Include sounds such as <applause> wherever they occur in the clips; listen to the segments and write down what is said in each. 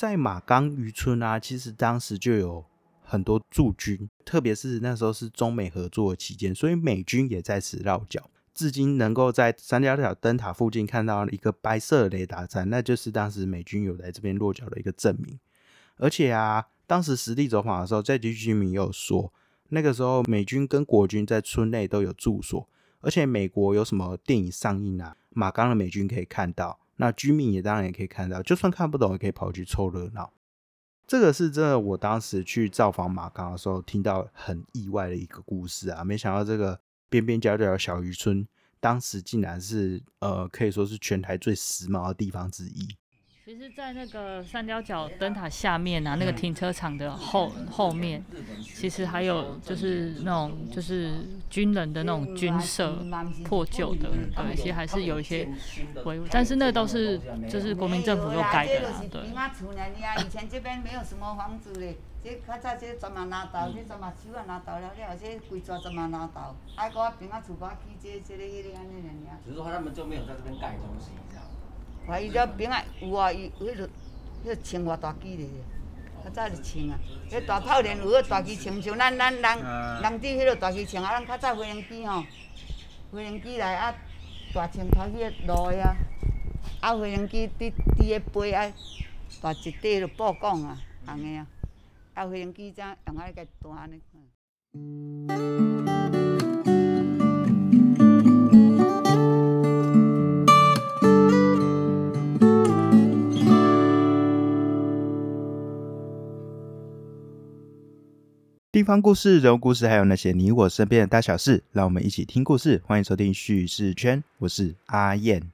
在马冈渔村啊，其实当时就有很多驻军，特别是那时候是中美合作期间，所以美军也在此落脚。至今能够在三角角灯塔附近看到一个白色雷达站，那就是当时美军有在这边落脚的一个证明。而且啊，当时实地走访的时候，在地居民也有说，那个时候美军跟国军在村内都有住所，而且美国有什么电影上映啊，马冈的美军可以看到，那居民也当然也可以看到，就算看不懂也可以跑去凑热闹。这个是真的，我当时去造访马港的时候听到很意外的一个故事啊，没想到这个。边边角角的小渔村，当时竟然是呃，可以说是全台最时髦的地方之一。其实，在那个三角角灯塔下面啊，那个停车场的后后面，其实还有就是那种就是军人的那种军舍，破旧的，对，其实还是有一些维护，但是那都是就是国民政府又改的啦，对。以前这边没有什么房子嘞，这较早这全嘛拿到，这全嘛手啊拿到了，了这规抓全嘛拿到，还搁啊平啊起这这个迄个安尼尔尔。只是说他们就没有在这边盖东西。伊遮边仔有啊，伊迄个迄个青花大机咧，较早就穿啊。迄大炮连有迄大机穿，像咱咱人人伫迄落大机穿啊，咱较早飞行机吼，飞行机来啊，大青头迄个路啊，啊飞行机伫伫咧飞啊，大一块迄个布管啊，红个啊，啊飞行机才用啊个大安尼。地方故事、人物故事，还有那些你我身边的大小事，让我们一起听故事。欢迎收听叙事圈，我是阿燕。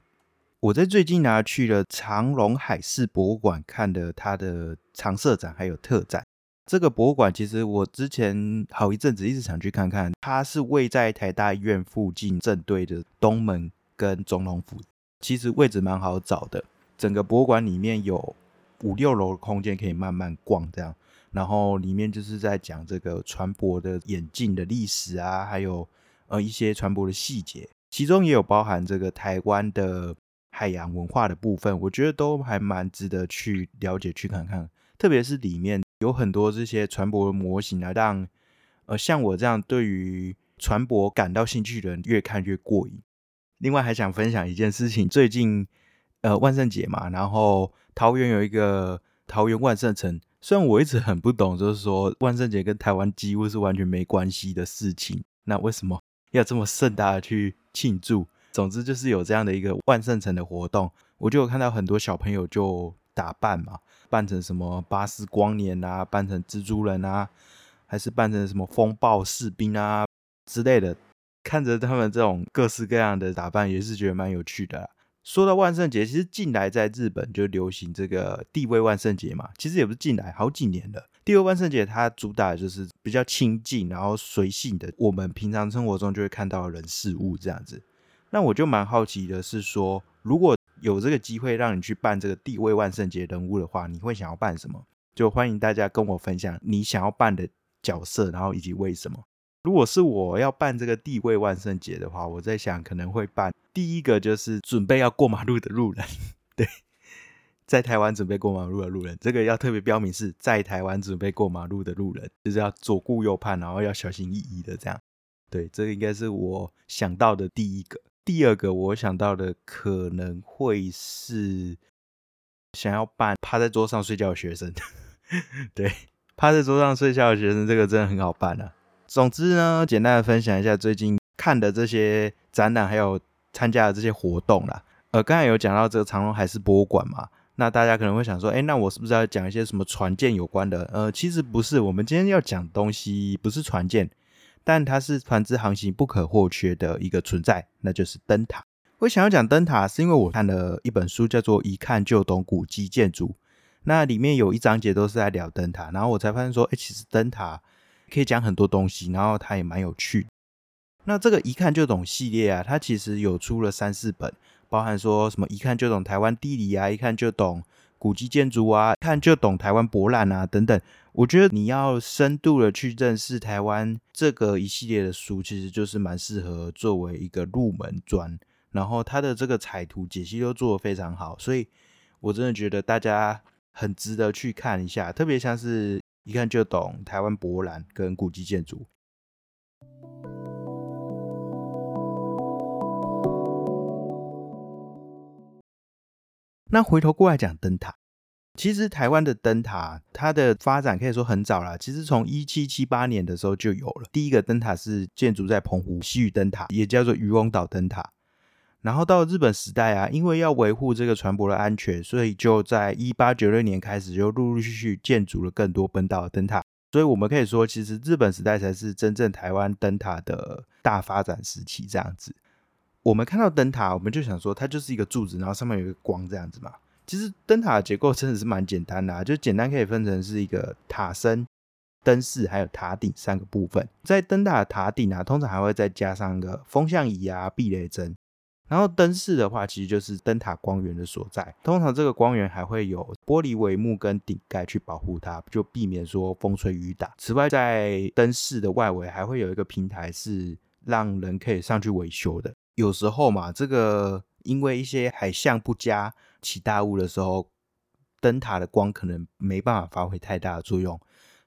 我在最近呢去了长隆海事博物馆，看了它的常设展还有特展。这个博物馆其实我之前好一阵子一直想去看看，它是位在台大医院附近正对的东门跟总统府，其实位置蛮好找的。整个博物馆里面有五六楼的空间可以慢慢逛，这样。然后里面就是在讲这个船舶的演进的历史啊，还有呃一些船舶的细节，其中也有包含这个台湾的海洋文化的部分，我觉得都还蛮值得去了解去看看。特别是里面有很多这些船舶的模型啊，让呃像我这样对于船舶感到兴趣的人越看越过瘾。另外还想分享一件事情，最近呃万圣节嘛，然后桃园有一个桃园万圣城。虽然我一直很不懂，就是说万圣节跟台湾几乎是完全没关系的事情，那为什么要这么盛大的去庆祝？总之就是有这样的一个万圣城的活动，我就有看到很多小朋友就打扮嘛，扮成什么巴斯光年啊，扮成蜘蛛人啊，还是扮成什么风暴士兵啊之类的，看着他们这种各式各样的打扮，也是觉得蛮有趣的。说到万圣节，其实近来在日本就流行这个地位万圣节嘛。其实也不是近来，好几年了。地位万圣节它主打的就是比较亲近，然后随性的，我们平常生活中就会看到人事物这样子。那我就蛮好奇的是说，如果有这个机会让你去扮这个地位万圣节人物的话，你会想要扮什么？就欢迎大家跟我分享你想要扮的角色，然后以及为什么。如果是我要办这个地位万圣节的话，我在想可能会办第一个就是准备要过马路的路人，对，在台湾准备过马路的路人，这个要特别标明是在台湾准备过马路的路人，就是要左顾右盼，然后要小心翼翼的这样。对，这个应该是我想到的第一个。第二个我想到的可能会是想要办趴在桌上睡觉的学生，<laughs> 对，趴在桌上睡觉的学生，这个真的很好办啊。总之呢，简单的分享一下最近看的这些展览，还有参加的这些活动啦。呃，刚才有讲到这个长隆海事博物馆嘛，那大家可能会想说，哎，那我是不是要讲一些什么船舰有关的？呃，其实不是，我们今天要讲东西不是船舰，但它是船只航行不可或缺的一个存在，那就是灯塔。我想要讲灯塔，是因为我看了一本书，叫做《一看就懂古迹建筑》，那里面有一章节都是在聊灯塔，然后我才发现说，哎，其实灯塔。可以讲很多东西，然后它也蛮有趣。那这个一看就懂系列啊，它其实有出了三四本，包含说什么一看就懂台湾地理啊，一看就懂古迹建筑啊，一看就懂台湾博览啊等等。我觉得你要深度的去认识台湾这个一系列的书，其实就是蛮适合作为一个入门专。然后它的这个彩图解析都做得非常好，所以我真的觉得大家很值得去看一下，特别像是一看就懂台湾博览跟古迹建筑。那回头过来讲灯塔，其实台湾的灯塔它的发展可以说很早了。其实从一七七八年的时候就有了第一个灯塔，是建筑在澎湖西屿灯塔，也叫做渔翁岛灯塔。然后到日本时代啊，因为要维护这个船舶的安全，所以就在一八九六年开始就陆陆续续建筑了更多本岛的灯塔。所以我们可以说，其实日本时代才是真正台湾灯塔的大发展时期。这样子，我们看到灯塔，我们就想说它就是一个柱子，然后上面有一个光这样子嘛。其实灯塔的结构真的是蛮简单的，就简单可以分成是一个塔身、灯饰还有塔顶三个部分。在灯塔的塔顶啊，通常还会再加上一个风向仪啊、避雷针。然后灯饰的话，其实就是灯塔光源的所在。通常这个光源还会有玻璃帷幕跟顶盖去保护它，就避免说风吹雨打。此外，在灯饰的外围还会有一个平台，是让人可以上去维修的。有时候嘛，这个因为一些海象不佳。起大雾的时候，灯塔的光可能没办法发挥太大的作用，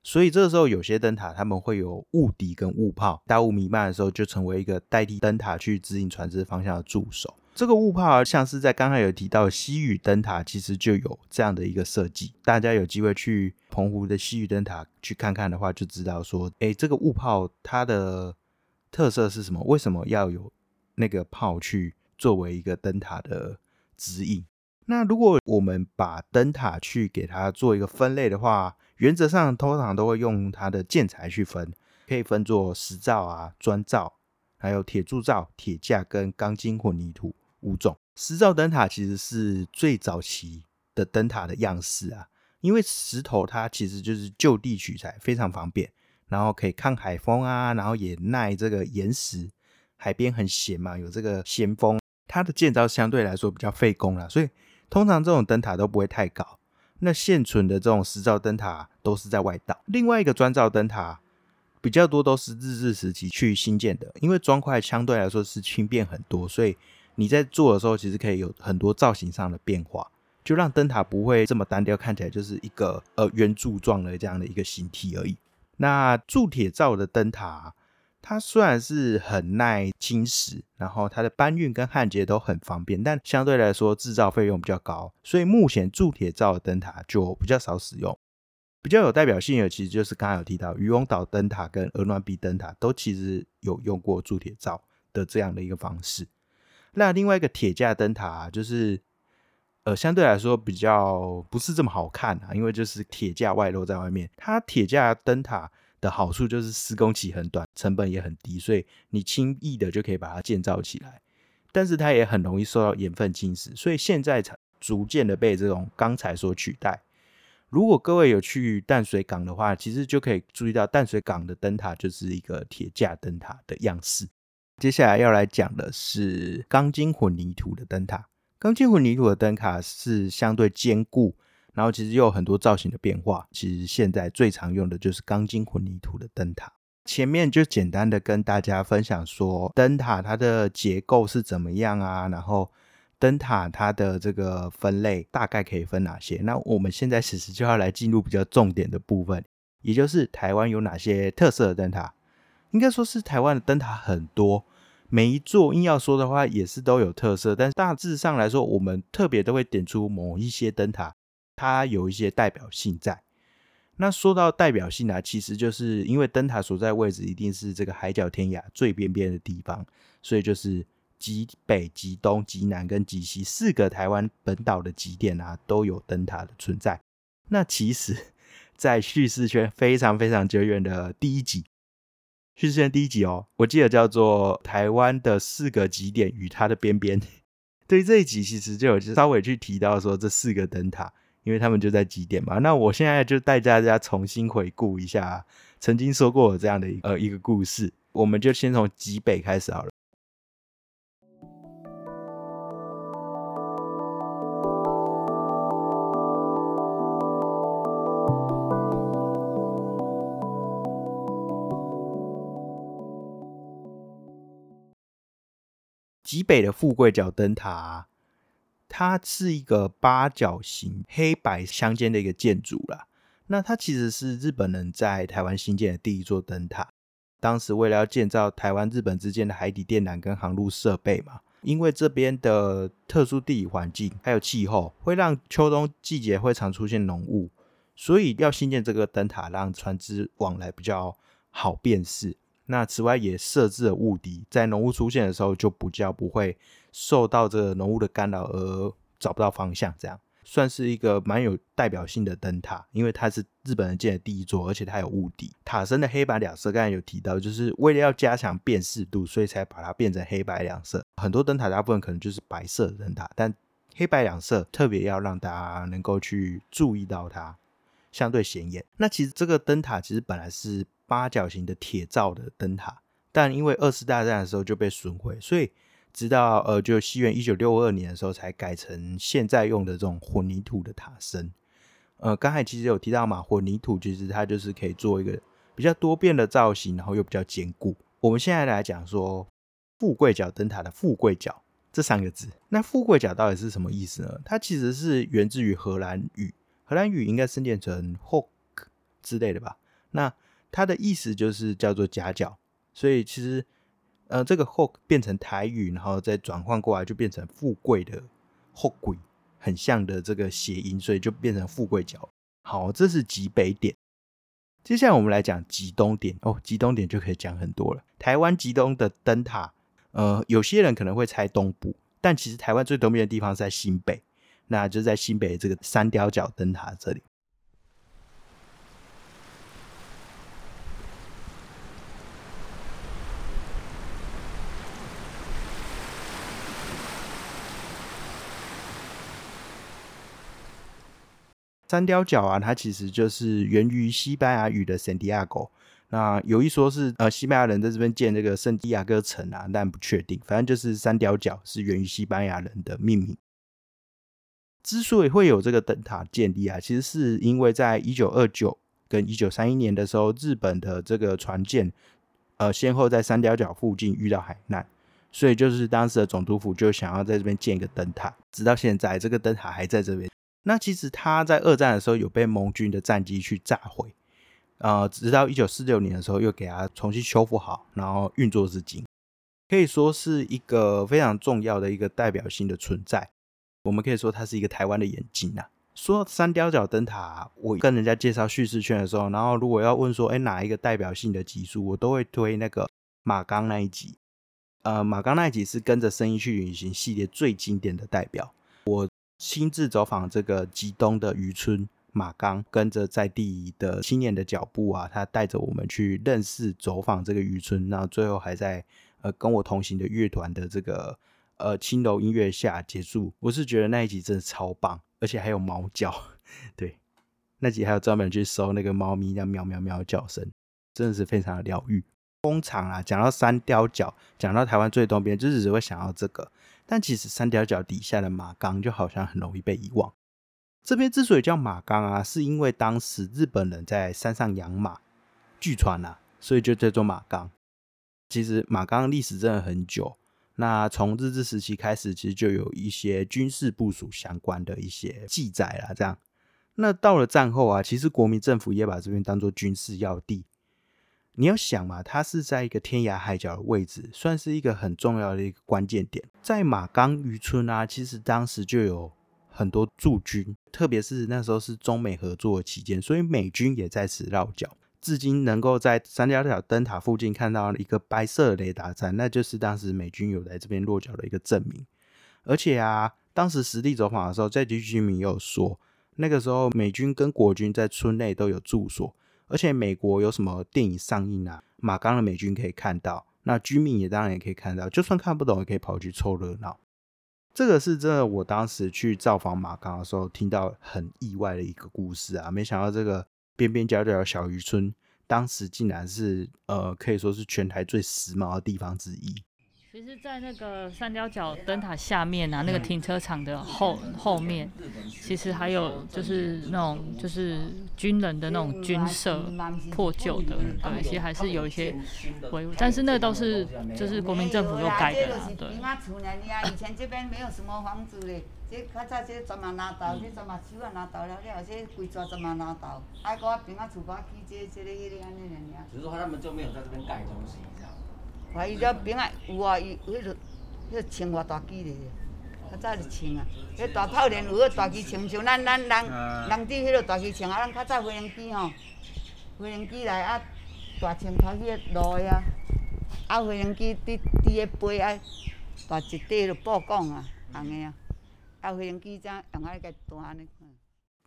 所以这个时候有些灯塔他们会有雾笛跟雾炮，大雾弥漫的时候就成为一个代替灯塔去指引船只方向的助手。这个雾炮像是在刚才有提到西屿灯塔，其实就有这样的一个设计。大家有机会去澎湖的西屿灯塔去看看的话，就知道说，哎，这个雾炮它的特色是什么？为什么要有那个炮去作为一个灯塔的指引？那如果我们把灯塔去给它做一个分类的话，原则上通常都会用它的建材去分，可以分作石造啊、砖造、还有铁铸造、铁架跟钢筋混凝土五种。石造灯塔其实是最早期的灯塔的样式啊，因为石头它其实就是就地取材，非常方便，然后可以抗海风啊，然后也耐这个岩石，海边很咸嘛，有这个咸风，它的建造相对来说比较费工了，所以。通常这种灯塔都不会太高，那现存的这种石造灯塔都是在外岛。另外一个砖造灯塔比较多都是日治时期去新建的，因为砖块相对来说是轻便很多，所以你在做的时候其实可以有很多造型上的变化，就让灯塔不会这么单调，看起来就是一个呃圆柱状的这样的一个形体而已。那铸铁造的灯塔。它虽然是很耐侵蚀，然后它的搬运跟焊接都很方便，但相对来说制造费用比较高，所以目前铸铁造的灯塔就比较少使用。比较有代表性的，其实就是刚才有提到渔翁岛灯塔跟鹅卵鼻灯塔，都其实有用过铸铁造的这样的一个方式。那另外一个铁架灯塔，就是呃相对来说比较不是这么好看啊，因为就是铁架外露在外面。它铁架灯塔。的好处就是施工期很短，成本也很低，所以你轻易的就可以把它建造起来。但是它也很容易受到盐分侵蚀，所以现在才逐渐的被这种钢材所取代。如果各位有去淡水港的话，其实就可以注意到淡水港的灯塔就是一个铁架灯塔的样式。接下来要来讲的是钢筋混凝土的灯塔。钢筋混凝土的灯塔是相对坚固。然后其实又有很多造型的变化。其实现在最常用的就是钢筋混凝土的灯塔。前面就简单的跟大家分享说，灯塔它的结构是怎么样啊？然后灯塔它的这个分类大概可以分哪些？那我们现在其实就要来进入比较重点的部分，也就是台湾有哪些特色的灯塔？应该说是台湾的灯塔很多，每一座硬要说的话也是都有特色，但大致上来说，我们特别都会点出某一些灯塔。它有一些代表性在。那说到代表性啊，其实就是因为灯塔所在位置一定是这个海角天涯最边边的地方，所以就是极北、极东、极南跟极西四个台湾本岛的极点啊，都有灯塔的存在。那其实，在叙事圈非常非常久远的第一集，叙事圈第一集哦，我记得叫做台湾的四个极点与它的边边。对于这一集，其实就有稍微去提到说这四个灯塔。因为他们就在极点嘛，那我现在就带大家重新回顾一下曾经说过这样的呃一个故事，我们就先从极北开始好了。极北的富贵角灯塔。它是一个八角形黑白相间的一个建筑啦。那它其实是日本人在台湾新建的第一座灯塔。当时为了要建造台湾日本之间的海底电缆跟航路设备嘛，因为这边的特殊地理环境还有气候，会让秋冬季节会常出现浓雾，所以要新建这个灯塔，让船只往来比较好辨识。那此外也设置了雾笛，在浓雾出现的时候，就比较不会受到这个浓雾的干扰而找不到方向。这样算是一个蛮有代表性的灯塔，因为它是日本人建的第一座，而且它有雾底。塔身的黑白两色，刚才有提到，就是为了要加强辨识度，所以才把它变成黑白两色。很多灯塔大部分可能就是白色灯塔，但黑白两色特别要让大家能够去注意到它，相对显眼。那其实这个灯塔其实本来是。八角形的铁造的灯塔，但因为二次大战的时候就被损毁，所以直到呃，就西元一九六二年的时候才改成现在用的这种混凝土的塔身。呃，刚才其实有提到嘛，混凝土其实它就是可以做一个比较多变的造型，然后又比较坚固。我们现在来讲说富贵角灯塔的富贵角这三个字，那富贵角到底是什么意思呢？它其实是源自于荷兰语，荷兰语应该是念成 hook 之类的吧？那它的意思就是叫做夹角，所以其实，呃，这个 hook 变成台语，然后再转换过来就变成富贵的 hook 贵，很像的这个谐音，所以就变成富贵角。好，这是极北点。接下来我们来讲极东点哦，极东点就可以讲很多了。台湾极东的灯塔，呃，有些人可能会猜东部，但其实台湾最东边的地方是在新北，那就在新北这个三雕角灯塔这里。三雕角啊，它其实就是源于西班牙语的圣地亚哥。那有一说是呃，西班牙人在这边建这个圣地亚哥城啊，但不确定。反正就是三雕角是源于西班牙人的命名。之所以会有这个灯塔建立啊，其实是因为在一九二九跟一九三一年的时候，日本的这个船舰呃，先后在三雕角附近遇到海难，所以就是当时的总督府就想要在这边建一个灯塔。直到现在，这个灯塔还在这边。那其实他在二战的时候有被盟军的战机去炸毁，呃，直到一九四六年的时候又给它重新修复好，然后运作至今，可以说是一个非常重要的一个代表性的存在。我们可以说它是一个台湾的眼镜啊。说三雕角灯塔，我跟人家介绍叙事圈的时候，然后如果要问说，哎，哪一个代表性的集数，我都会推那个马钢那一集。呃，马钢那一集是跟着声音去旅行系列最经典的代表。我。亲自走访这个吉东的渔村马刚，跟着在地的青年的脚步啊，他带着我们去认识走访这个渔村，然后最后还在呃跟我同行的乐团的这个呃轻柔音乐下结束。我是觉得那一集真的超棒，而且还有猫叫，<laughs> 对，那集还有专门去搜那个猫咪那喵喵喵叫声，真的是非常的疗愈。工厂啊，讲到三雕角，讲到台湾最东边，就是只会想到这个。但其实三条角底下的马冈就好像很容易被遗忘。这边之所以叫马冈啊，是因为当时日本人在山上养马，据传啊，所以就叫做马冈。其实马冈历史真的很久，那从日治时期开始，其实就有一些军事部署相关的一些记载啦。这样，那到了战后啊，其实国民政府也把这边当做军事要地。你要想嘛，它是在一个天涯海角的位置，算是一个很重要的一个关键点。在马冈渔村啊，其实当时就有很多驻军，特别是那时候是中美合作期间，所以美军也在此落脚。至今能够在三角角灯塔附近看到一个白色雷达站，那就是当时美军有来这边落脚的一个证明。而且啊，当时实地走访的时候，在地居民也有说，那个时候美军跟国军在村内都有住所。而且美国有什么电影上映啊？马冈的美军可以看到，那居民也当然也可以看到，就算看不懂也可以跑去凑热闹。这个是真的，我当时去造访马冈的时候听到很意外的一个故事啊！没想到这个边边角角的小渔村，当时竟然是呃可以说是全台最时髦的地方之一。其实，在那个三角角灯塔下面啊，那个停车场的后后面，其实还有就是那种就是军人的那种军舍，破旧的，对，其实还是有一些维护，但是那都是就是国民政府又改的啦，对。以前这边没有什么房子嘞，这较早这十万拿豆，这十万手啊了了，这规抓十万拿豆，啊，搁啊边仔厝把起这这个迄个安尼尔尔。只是说他们就没有在这边盖东西，这样。怀伊了边仔有啊，伊迄个迄个穿偌大机咧，较早就穿啊。迄大炮连有迄大机穿，像咱咱人人伫迄个大机穿啊，咱较早飞行机吼，飞行机来啊，大穿头去个路的啊，啊飞行机伫伫个飞啊，大一块就布讲啊，红的啊，啊飞行机才用啊个大安尼。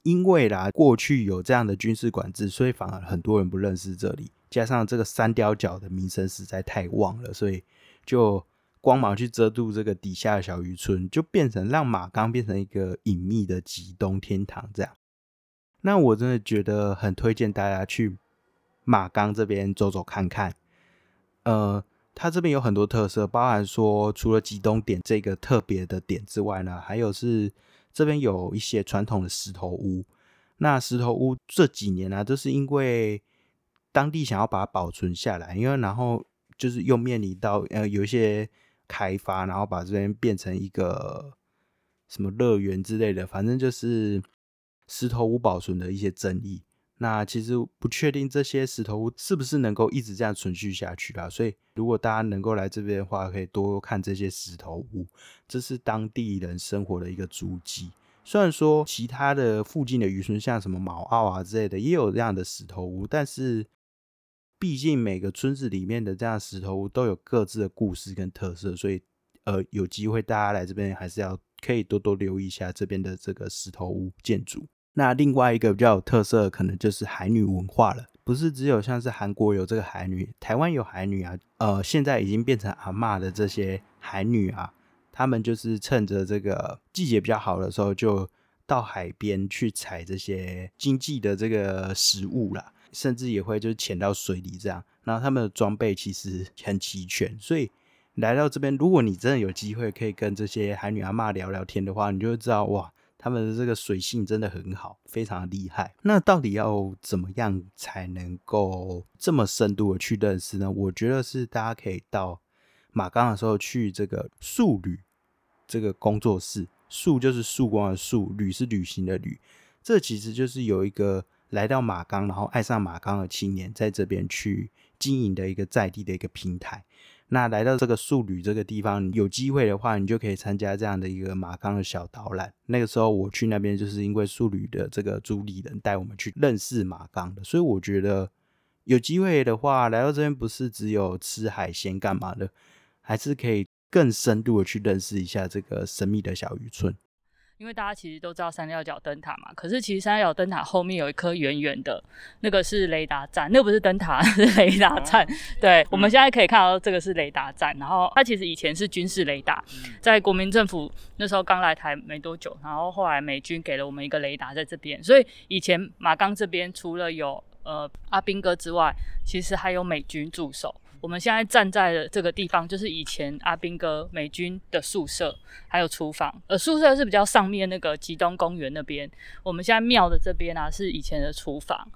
因为啦，过去有这样的军事管制，所以反而很多人不认识这里。加上这个三雕角的名声实在太旺了，所以就光芒去遮住这个底下的小渔村，就变成让马冈变成一个隐秘的极东天堂这样。那我真的觉得很推荐大家去马冈这边走走看看。呃，它这边有很多特色，包含说除了极东点这个特别的点之外呢，还有是。这边有一些传统的石头屋，那石头屋这几年呢，都是因为当地想要把它保存下来，因为然后就是又面临到呃有一些开发，然后把这边变成一个什么乐园之类的，反正就是石头屋保存的一些争议。那其实不确定这些石头屋是不是能够一直这样存续下去啦？所以如果大家能够来这边的话，可以多看这些石头屋，这是当地人生活的一个足迹。虽然说其他的附近的渔村，像什么毛澳啊之类的，也有这样的石头屋，但是毕竟每个村子里面的这样石头屋都有各自的故事跟特色，所以呃有机会大家来这边还是要可以多多留意一下这边的这个石头屋建筑。那另外一个比较有特色，可能就是海女文化了。不是只有像是韩国有这个海女，台湾有海女啊。呃，现在已经变成阿嬷的这些海女啊，他们就是趁着这个季节比较好的时候，就到海边去采这些经济的这个食物啦，甚至也会就是潜到水里这样。然后他们的装备其实很齐全，所以来到这边，如果你真的有机会可以跟这些海女阿嬷聊聊天的话，你就会知道哇。他们的这个水性真的很好，非常的厉害。那到底要怎么样才能够这么深度的去认识呢？我觉得是大家可以到马冈的时候去这个树旅这个工作室，树就是曙光的树，旅是旅行的旅。这其实就是有一个来到马冈，然后爱上马冈的青年在这边去经营的一个在地的一个平台。那来到这个素旅这个地方，有机会的话，你就可以参加这样的一个马冈的小导览。那个时候我去那边，就是因为素旅的这个主理人带我们去认识马冈的，所以我觉得有机会的话，来到这边不是只有吃海鲜干嘛的，还是可以更深度的去认识一下这个神秘的小渔村。因为大家其实都知道三六角灯塔嘛，可是其实三六角灯塔后面有一颗圆圆的，那个是雷达站，那不是灯塔，<laughs> 是雷达站。对，我们现在可以看到这个是雷达站，然后它其实以前是军事雷达，在国民政府那时候刚来台没多久，然后后来美军给了我们一个雷达在这边，所以以前马钢这边除了有呃阿兵哥之外，其实还有美军驻守。我们现在站在的这个地方，就是以前阿兵哥美军的宿舍，还有厨房。呃，宿舍是比较上面那个吉东公园那边。我们现在庙的这边啊，是以前的厨房，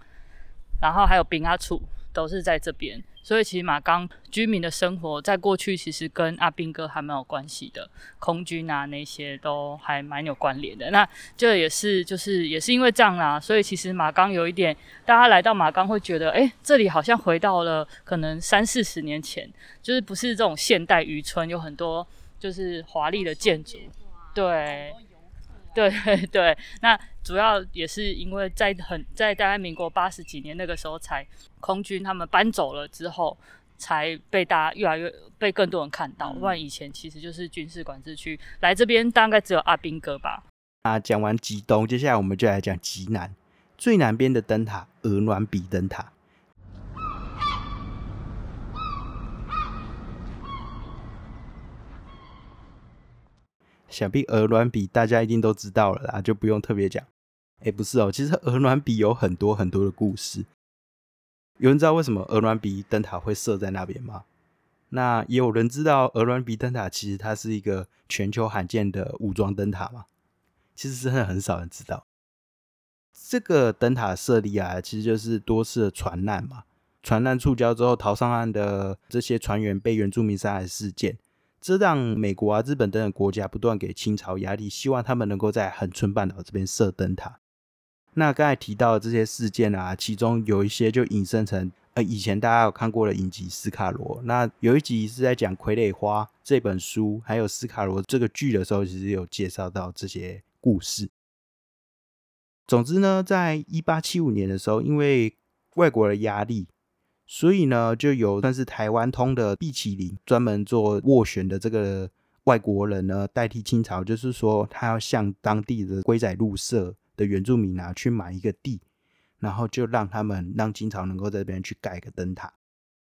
然后还有兵阿处。都是在这边，所以其实马冈居民的生活在过去其实跟阿兵哥还蛮有关系的，空军啊那些都还蛮有关联的。那这也是就是也是因为这样啦，所以其实马冈有一点，大家来到马冈会觉得，哎，这里好像回到了可能三四十年前，就是不是这种现代渔村，有很多就是华丽的建筑，对。对 <laughs> 对，那主要也是因为在很在大概民国八十几年那个时候，才空军他们搬走了之后，才被大家越来越被更多人看到。不然以前其实就是军事管制区，来这边大概只有阿兵哥吧。啊，讲完极东，接下来我们就来讲极南，最南边的灯塔鹅銮鼻灯塔。想必鹅卵比大家一定都知道了啦，就不用特别讲。哎，不是哦，其实鹅卵比有很多很多的故事。有人知道为什么鹅卵比灯塔会设在那边吗？那也有人知道鹅卵比灯塔其实它是一个全球罕见的武装灯塔吗？其实真的很少人知道。这个灯塔设立啊，其实就是多次的船难嘛，船难触礁之后逃上岸的这些船员被原住民杀害事件。这让美国啊、日本等等国家不断给清朝压力，希望他们能够在恒春半岛这边设灯塔。那刚才提到的这些事件啊，其中有一些就引申成呃，以前大家有看过的影集《斯卡罗》，那有一集是在讲《傀儡花》这本书，还有《斯卡罗》这个剧的时候，其实有介绍到这些故事。总之呢，在一八七五年的时候，因为外国的压力，所以呢，就有算是台湾通的毕奇林，专门做斡旋的这个外国人呢，代替清朝，就是说他要向当地的龟仔入社的原住民啊，去买一个地，然后就让他们让清朝能够在这边去盖个灯塔。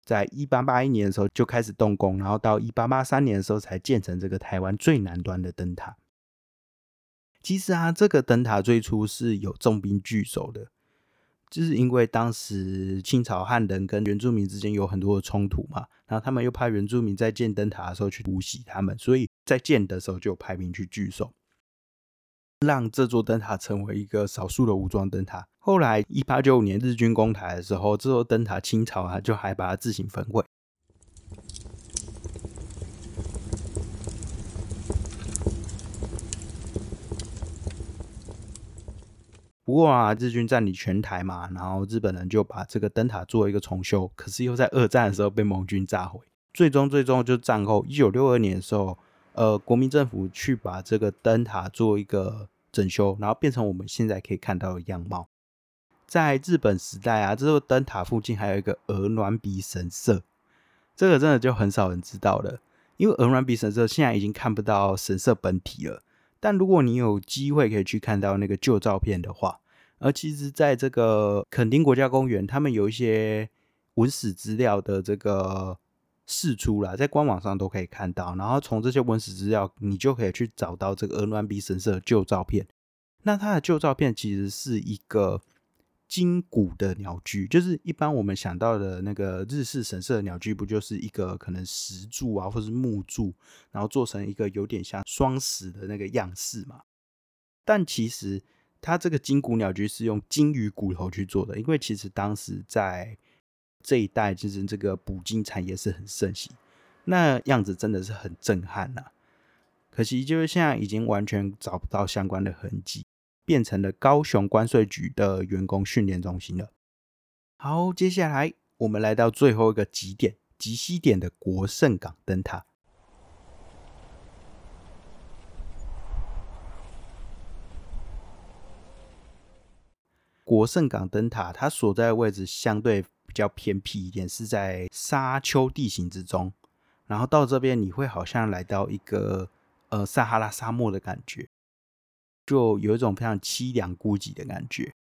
在一八八一年的时候就开始动工，然后到一八八三年的时候才建成这个台湾最南端的灯塔。其实啊，这个灯塔最初是有重兵据守的，就是因为当时清朝汉人跟原住民之间有很多的冲突嘛，然后他们又怕原住民在建灯塔的时候去突袭他们，所以在建的时候就有派兵去据守，让这座灯塔成为一个少数的武装灯塔。后来一八九五年日军攻台的时候，这座灯塔清朝啊就还把它自行焚毁。不过啊，日军占领全台嘛，然后日本人就把这个灯塔做一个重修，可是又在二战的时候被盟军炸毁。最终，最终就战后一九六二年的时候，呃，国民政府去把这个灯塔做一个整修，然后变成我们现在可以看到的样貌。在日本时代啊，这座灯塔附近还有一个鹅卵鼻神社，这个真的就很少人知道了，因为鹅卵鼻神社现在已经看不到神社本体了。但如果你有机会可以去看到那个旧照片的话，而其实在这个垦丁国家公园，他们有一些文史资料的这个释出啦，在官网上都可以看到。然后从这些文史资料，你就可以去找到这个鹅銮鼻神社旧照片。那它的旧照片其实是一个金骨的鸟居，就是一般我们想到的那个日式神社的鸟居，不就是一个可能石柱啊，或是木柱，然后做成一个有点像双石的那个样式嘛？但其实。它这个金骨鸟居是用金鱼骨头去做的，因为其实当时在这一带，就是这个捕鲸产业是很盛行，那样子真的是很震撼呐。可惜就是现在已经完全找不到相关的痕迹，变成了高雄关税局的员工训练中心了。好，接下来我们来到最后一个极点，极西点的国盛港灯塔。国盛港灯塔，它所在的位置相对比较偏僻一点，是在沙丘地形之中。然后到这边，你会好像来到一个呃撒哈拉沙漠的感觉，就有一种非常凄凉孤寂的感觉。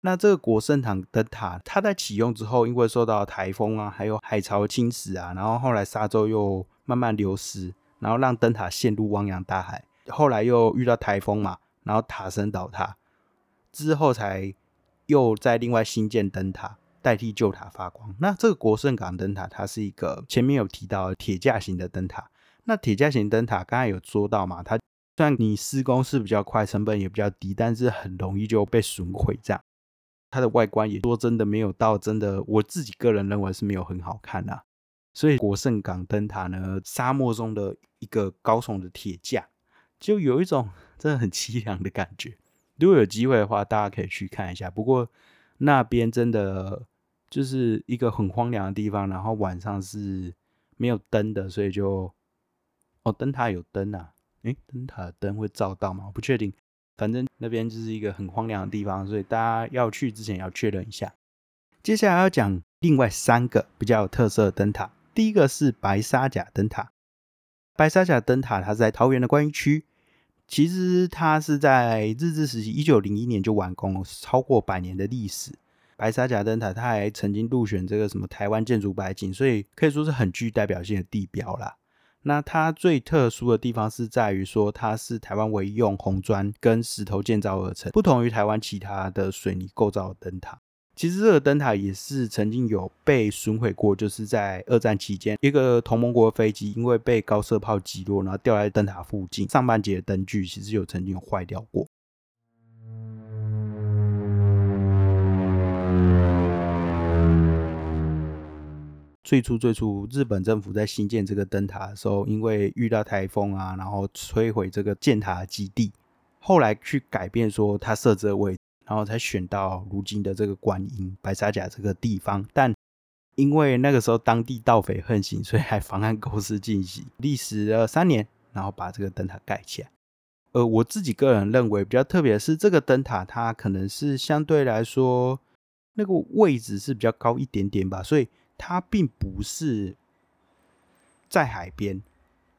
那这个国盛港灯塔，它在启用之后，因为受到台风啊，还有海潮侵蚀啊，然后后来沙洲又慢慢流失，然后让灯塔陷入汪洋大海。后来又遇到台风嘛，然后塔身倒塌之后才。又在另外新建灯塔，代替旧塔发光。那这个国盛港灯塔，它是一个前面有提到铁架型的灯塔。那铁架型灯塔刚才有说到嘛，它虽然你施工是比较快，成本也比较低，但是很容易就被损毁。这样，它的外观也说真的没有到真的，我自己个人认为是没有很好看呐。所以国盛港灯塔呢，沙漠中的一个高耸的铁架，就有一种 <laughs> 真的很凄凉的感觉。如果有机会的话，大家可以去看一下。不过那边真的就是一个很荒凉的地方，然后晚上是没有灯的，所以就哦，灯塔有灯啊？诶，灯塔的灯会照到吗？我不确定。反正那边就是一个很荒凉的地方，所以大家要去之前要确认一下。接下来要讲另外三个比较有特色的灯塔。第一个是白沙甲灯塔。白沙甲灯塔它是在桃园的观音区。其实它是在日治时期，一九零一年就完工了，超过百年的历史。白沙甲灯塔，它还曾经入选这个什么台湾建筑白金，所以可以说是很具代表性的地标啦。那它最特殊的地方是在于说，它是台湾唯一用红砖跟石头建造而成，不同于台湾其他的水泥构造灯塔。其实这个灯塔也是曾经有被损毁过，就是在二战期间，一个同盟国的飞机因为被高射炮击落，然后掉在灯塔附近，上半截灯具其实有曾经坏掉过。最初最初日本政府在新建这个灯塔的时候，因为遇到台风啊，然后摧毁这个建塔基地，后来去改变说它设置的位置，然后才选到如今的这个观音白沙甲这个地方。但因为那个时候当地盗匪横行，所以还妨碍公司进行，历时了三年，然后把这个灯塔盖起来。呃，我自己个人认为比较特别的是，这个灯塔它可能是相对来说那个位置是比较高一点点吧，所以。它并不是在海边，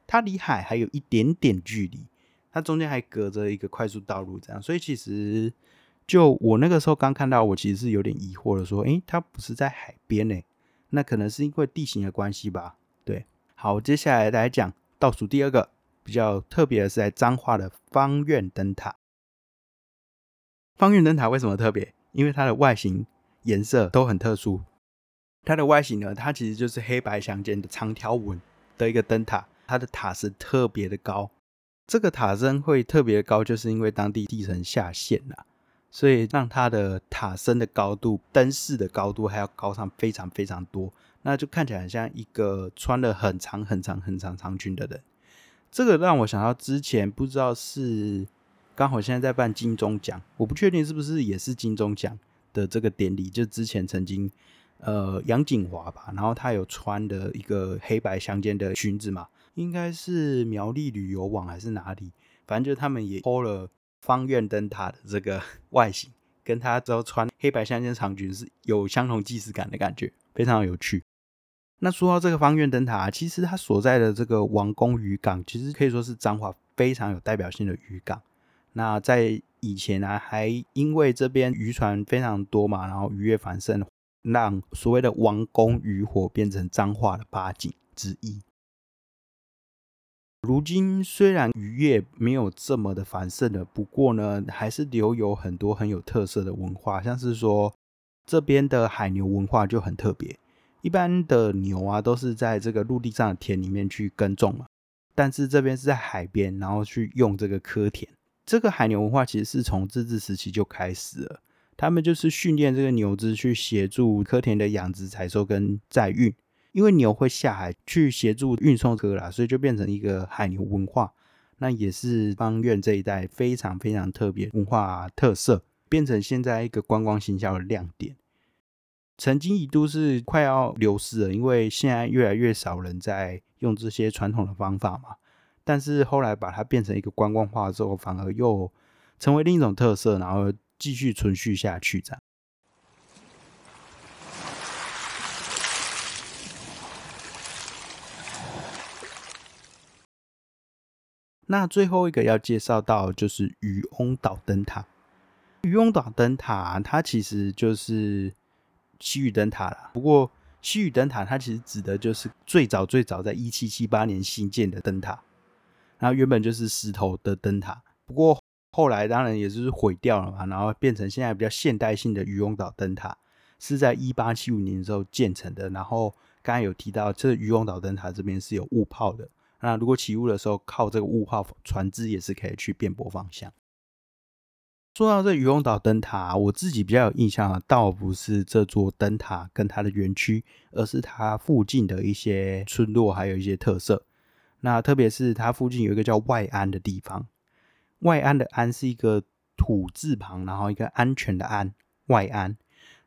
它离海还有一点点距离，它中间还隔着一个快速道路，这样。所以其实就我那个时候刚看到，我其实是有点疑惑的，说：“诶，它不是在海边呢？那可能是因为地形的关系吧？”对，好，接下来来讲倒数第二个比较特别的是在彰化的方院灯塔。方院灯塔为什么特别？因为它的外形、颜色都很特殊。它的外形呢，它其实就是黑白相间的长条纹的一个灯塔，它的塔是特别的高。这个塔身会特别高，就是因为当地地层下陷了，所以让它的塔身的高度、灯饰的高度还要高上非常非常多，那就看起来很像一个穿了很长很长很长长裙的人。这个让我想到之前不知道是刚好现在在办金钟奖，我不确定是不是也是金钟奖的这个典礼，就之前曾经。呃，杨景华吧，然后他有穿的一个黑白相间的裙子嘛，应该是苗栗旅游网还是哪里，反正就他们也偷了方院灯塔的这个 <laughs> 外形，跟他之后穿黑白相间长裙是有相同既视感的感觉，非常有趣。那说到这个方院灯塔，其实它所在的这个王宫渔港，其实可以说是彰化非常有代表性的渔港。那在以前呢，还因为这边渔船非常多嘛，然后渔业繁盛。让所谓的王宫渔火变成脏话的八景之一。如今虽然渔业没有这么的繁盛了，不过呢，还是留有很多很有特色的文化，像是说这边的海牛文化就很特别。一般的牛啊，都是在这个陆地上的田里面去耕种嘛，但是这边是在海边，然后去用这个科田。这个海牛文化其实是从自治时期就开始了。他们就是训练这个牛只去协助科田的养殖、采收跟载运，因为牛会下海去协助运送科啦，所以就变成一个海牛文化。那也是方院这一带非常非常特别文化特色，变成现在一个观光行销的亮点。曾经一度是快要流失了，因为现在越来越少人在用这些传统的方法嘛。但是后来把它变成一个观光化之后，反而又成为另一种特色，然后。继续存续下去，这样。那最后一个要介绍到就是渔翁岛灯塔。渔翁岛灯塔它其实就是西屿灯塔啦。不过西屿灯塔它其实指的就是最早最早在一七七八年新建的灯塔，然后原本就是石头的灯塔。不过后来当然也就是毁掉了嘛，然后变成现在比较现代性的渔翁岛灯塔，是在一八七五年的时候建成的。然后刚才有提到，这渔翁岛灯塔这边是有雾炮的，那如果起雾的时候，靠这个雾炮，船只也是可以去辨驳方向。说到这渔翁岛灯塔，我自己比较有印象的，倒不是这座灯塔跟它的园区，而是它附近的一些村落，还有一些特色。那特别是它附近有一个叫外安的地方。外安的安是一个土字旁，然后一个安全的安，外安。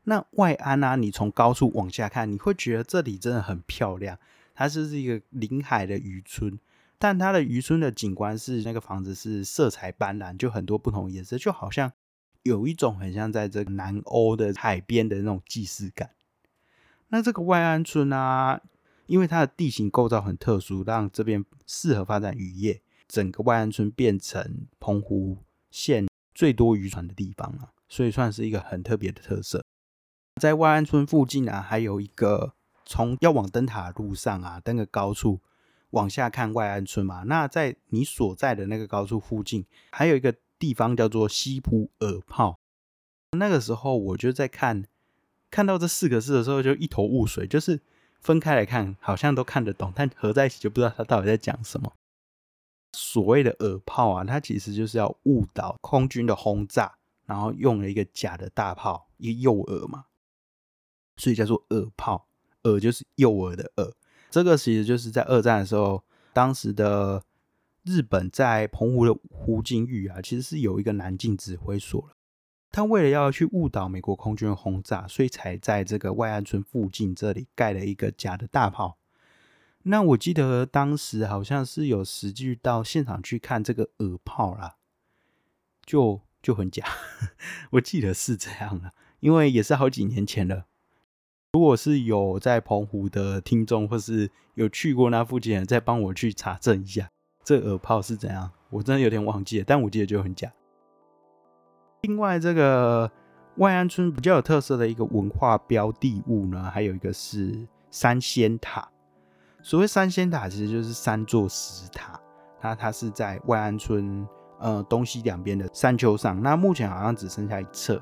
那外安啊，你从高处往下看，你会觉得这里真的很漂亮。它就是一个临海的渔村，但它的渔村的景观是那个房子是色彩斑斓，就很多不同颜色，就好像有一种很像在这个南欧的海边的那种既视感。那这个外安村啊，因为它的地形构造很特殊，让这边适合发展渔业。整个外安村变成澎湖县最多渔船的地方了，所以算是一个很特别的特色。在外安村附近啊，还有一个从要往灯塔路上啊，登个高处往下看外安村嘛。那在你所在的那个高处附近，还有一个地方叫做西浦耳炮。那个时候我就在看，看到这四个字的时候就一头雾水，就是分开来看好像都看得懂，但合在一起就不知道他到底在讲什么。所谓的耳炮啊，它其实就是要误导空军的轰炸，然后用了一个假的大炮，一个诱饵嘛，所以叫做耳炮。耳就是诱饵的饵。这个其实就是在二战的时候，当时的日本在澎湖的湖景屿啊，其实是有一个南进指挥所了。他为了要去误导美国空军的轰炸，所以才在这个外安村附近这里盖了一个假的大炮。那我记得当时好像是有实际到现场去看这个耳炮啦，就就很假。<laughs> 我记得是这样的，因为也是好几年前了。如果是有在澎湖的听众，或是有去过那附近的，再帮我去查证一下，这耳炮是怎样？我真的有点忘记了，但我记得就很假。另外，这个万安村比较有特色的一个文化标的物呢，还有一个是三仙塔。所谓三仙塔，其实就是三座石塔。那它是在万安村呃东西两边的山丘上。那目前好像只剩下一侧。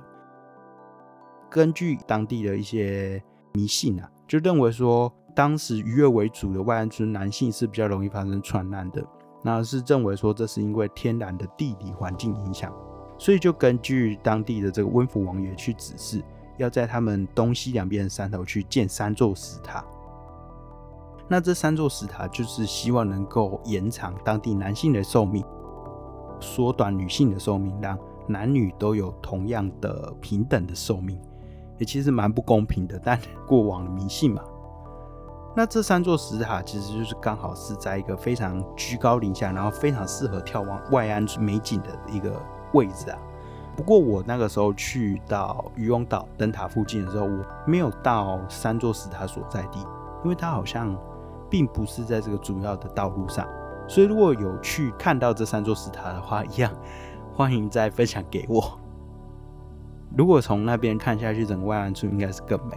根据当地的一些迷信啊，就认为说，当时渔业为主的万安村男性是比较容易发生传染的。那是认为说，这是因为天然的地理环境影响。所以就根据当地的这个温府王爷去指示，要在他们东西两边的山头去建三座石塔。那这三座石塔就是希望能够延长当地男性的寿命，缩短女性的寿命，让男女都有同样的平等的寿命。也其实蛮不公平的，但 <laughs> 过往的迷信嘛。那这三座石塔其实就是刚好是在一个非常居高临下，然后非常适合眺望外安美景的一个。位置啊，不过我那个时候去到渔翁岛灯塔附近的时候，我没有到三座石塔所在地，因为它好像并不是在这个主要的道路上，所以如果有去看到这三座石塔的话，一样欢迎再分享给我。如果从那边看下去，整个外岸村应该是更美。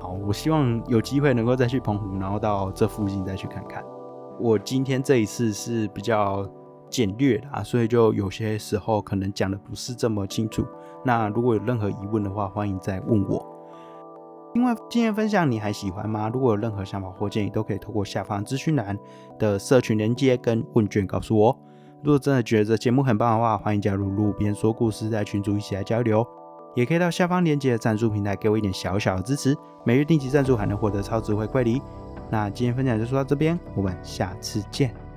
好，我希望有机会能够再去澎湖，然后到这附近再去看看。我今天这一次是比较。简略的啊，所以就有些时候可能讲的不是这么清楚。那如果有任何疑问的话，欢迎再问我。另外，今天分享你还喜欢吗？如果有任何想法或建议，都可以透过下方资讯栏的社群连接跟问卷告诉我。如果真的觉得节目很棒的话，欢迎加入路边说故事在群组一起来交流，也可以到下方链接的赞助平台给我一点小小的支持。每月定期赞助还能获得超值回馈礼。那今天分享就说到这边，我们下次见。